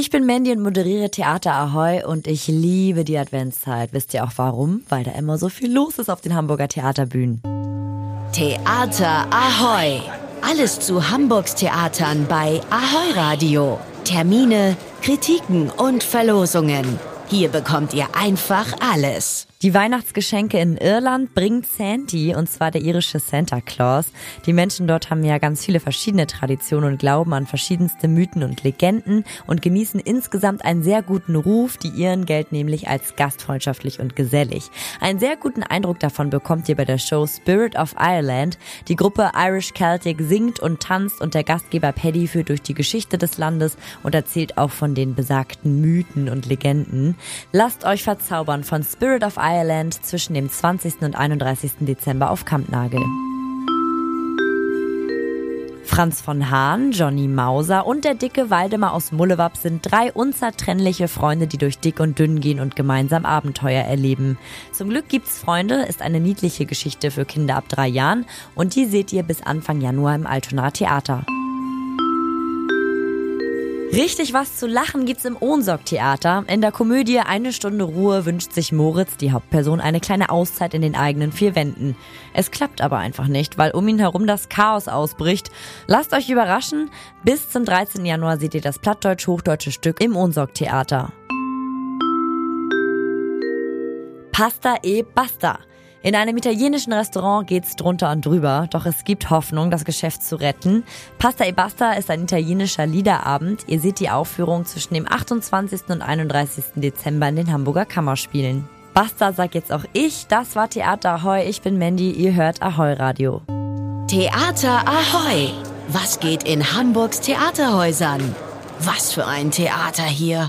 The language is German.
Ich bin Mandy und moderiere Theater Ahoy und ich liebe die Adventszeit. Wisst ihr auch warum? Weil da immer so viel los ist auf den Hamburger Theaterbühnen. Theater Ahoy! Alles zu Hamburgs Theatern bei Ahoy Radio. Termine, Kritiken und Verlosungen. Hier bekommt ihr einfach alles. Die Weihnachtsgeschenke in Irland bringt Santy, und zwar der irische Santa Claus. Die Menschen dort haben ja ganz viele verschiedene Traditionen und glauben an verschiedenste Mythen und Legenden und genießen insgesamt einen sehr guten Ruf. Die Iren gelten nämlich als gastfreundschaftlich und gesellig. Einen sehr guten Eindruck davon bekommt ihr bei der Show Spirit of Ireland. Die Gruppe Irish Celtic singt und tanzt und der Gastgeber Paddy führt durch die Geschichte des Landes und erzählt auch von den besagten Mythen und Legenden. Lasst euch verzaubern von Spirit of Ireland Ireland zwischen dem 20. und 31. Dezember auf Kampnagel. Franz von Hahn, Johnny Mauser und der dicke Waldemar aus Mullewab sind drei unzertrennliche Freunde, die durch dick und dünn gehen und gemeinsam Abenteuer erleben. Zum Glück gibt's Freunde ist eine niedliche Geschichte für Kinder ab drei Jahren und die seht ihr bis Anfang Januar im Altonaer Theater. Richtig was zu lachen gibt's im Ohnsorg-Theater. In der Komödie Eine Stunde Ruhe wünscht sich Moritz, die Hauptperson, eine kleine Auszeit in den eigenen vier Wänden. Es klappt aber einfach nicht, weil um ihn herum das Chaos ausbricht. Lasst euch überraschen, bis zum 13. Januar seht ihr das plattdeutsch-hochdeutsche Stück im Ohnsorg-Theater. Pasta e Basta. In einem italienischen Restaurant geht's drunter und drüber, doch es gibt Hoffnung, das Geschäft zu retten. Pasta e Basta ist ein italienischer Liederabend. Ihr seht die Aufführung zwischen dem 28. und 31. Dezember in den Hamburger Kammerspielen. Basta sagt jetzt auch ich. Das war Theater Ahoy. Ich bin Mandy. Ihr hört Ahoy Radio. Theater Ahoy! Was geht in Hamburgs Theaterhäusern? Was für ein Theater hier!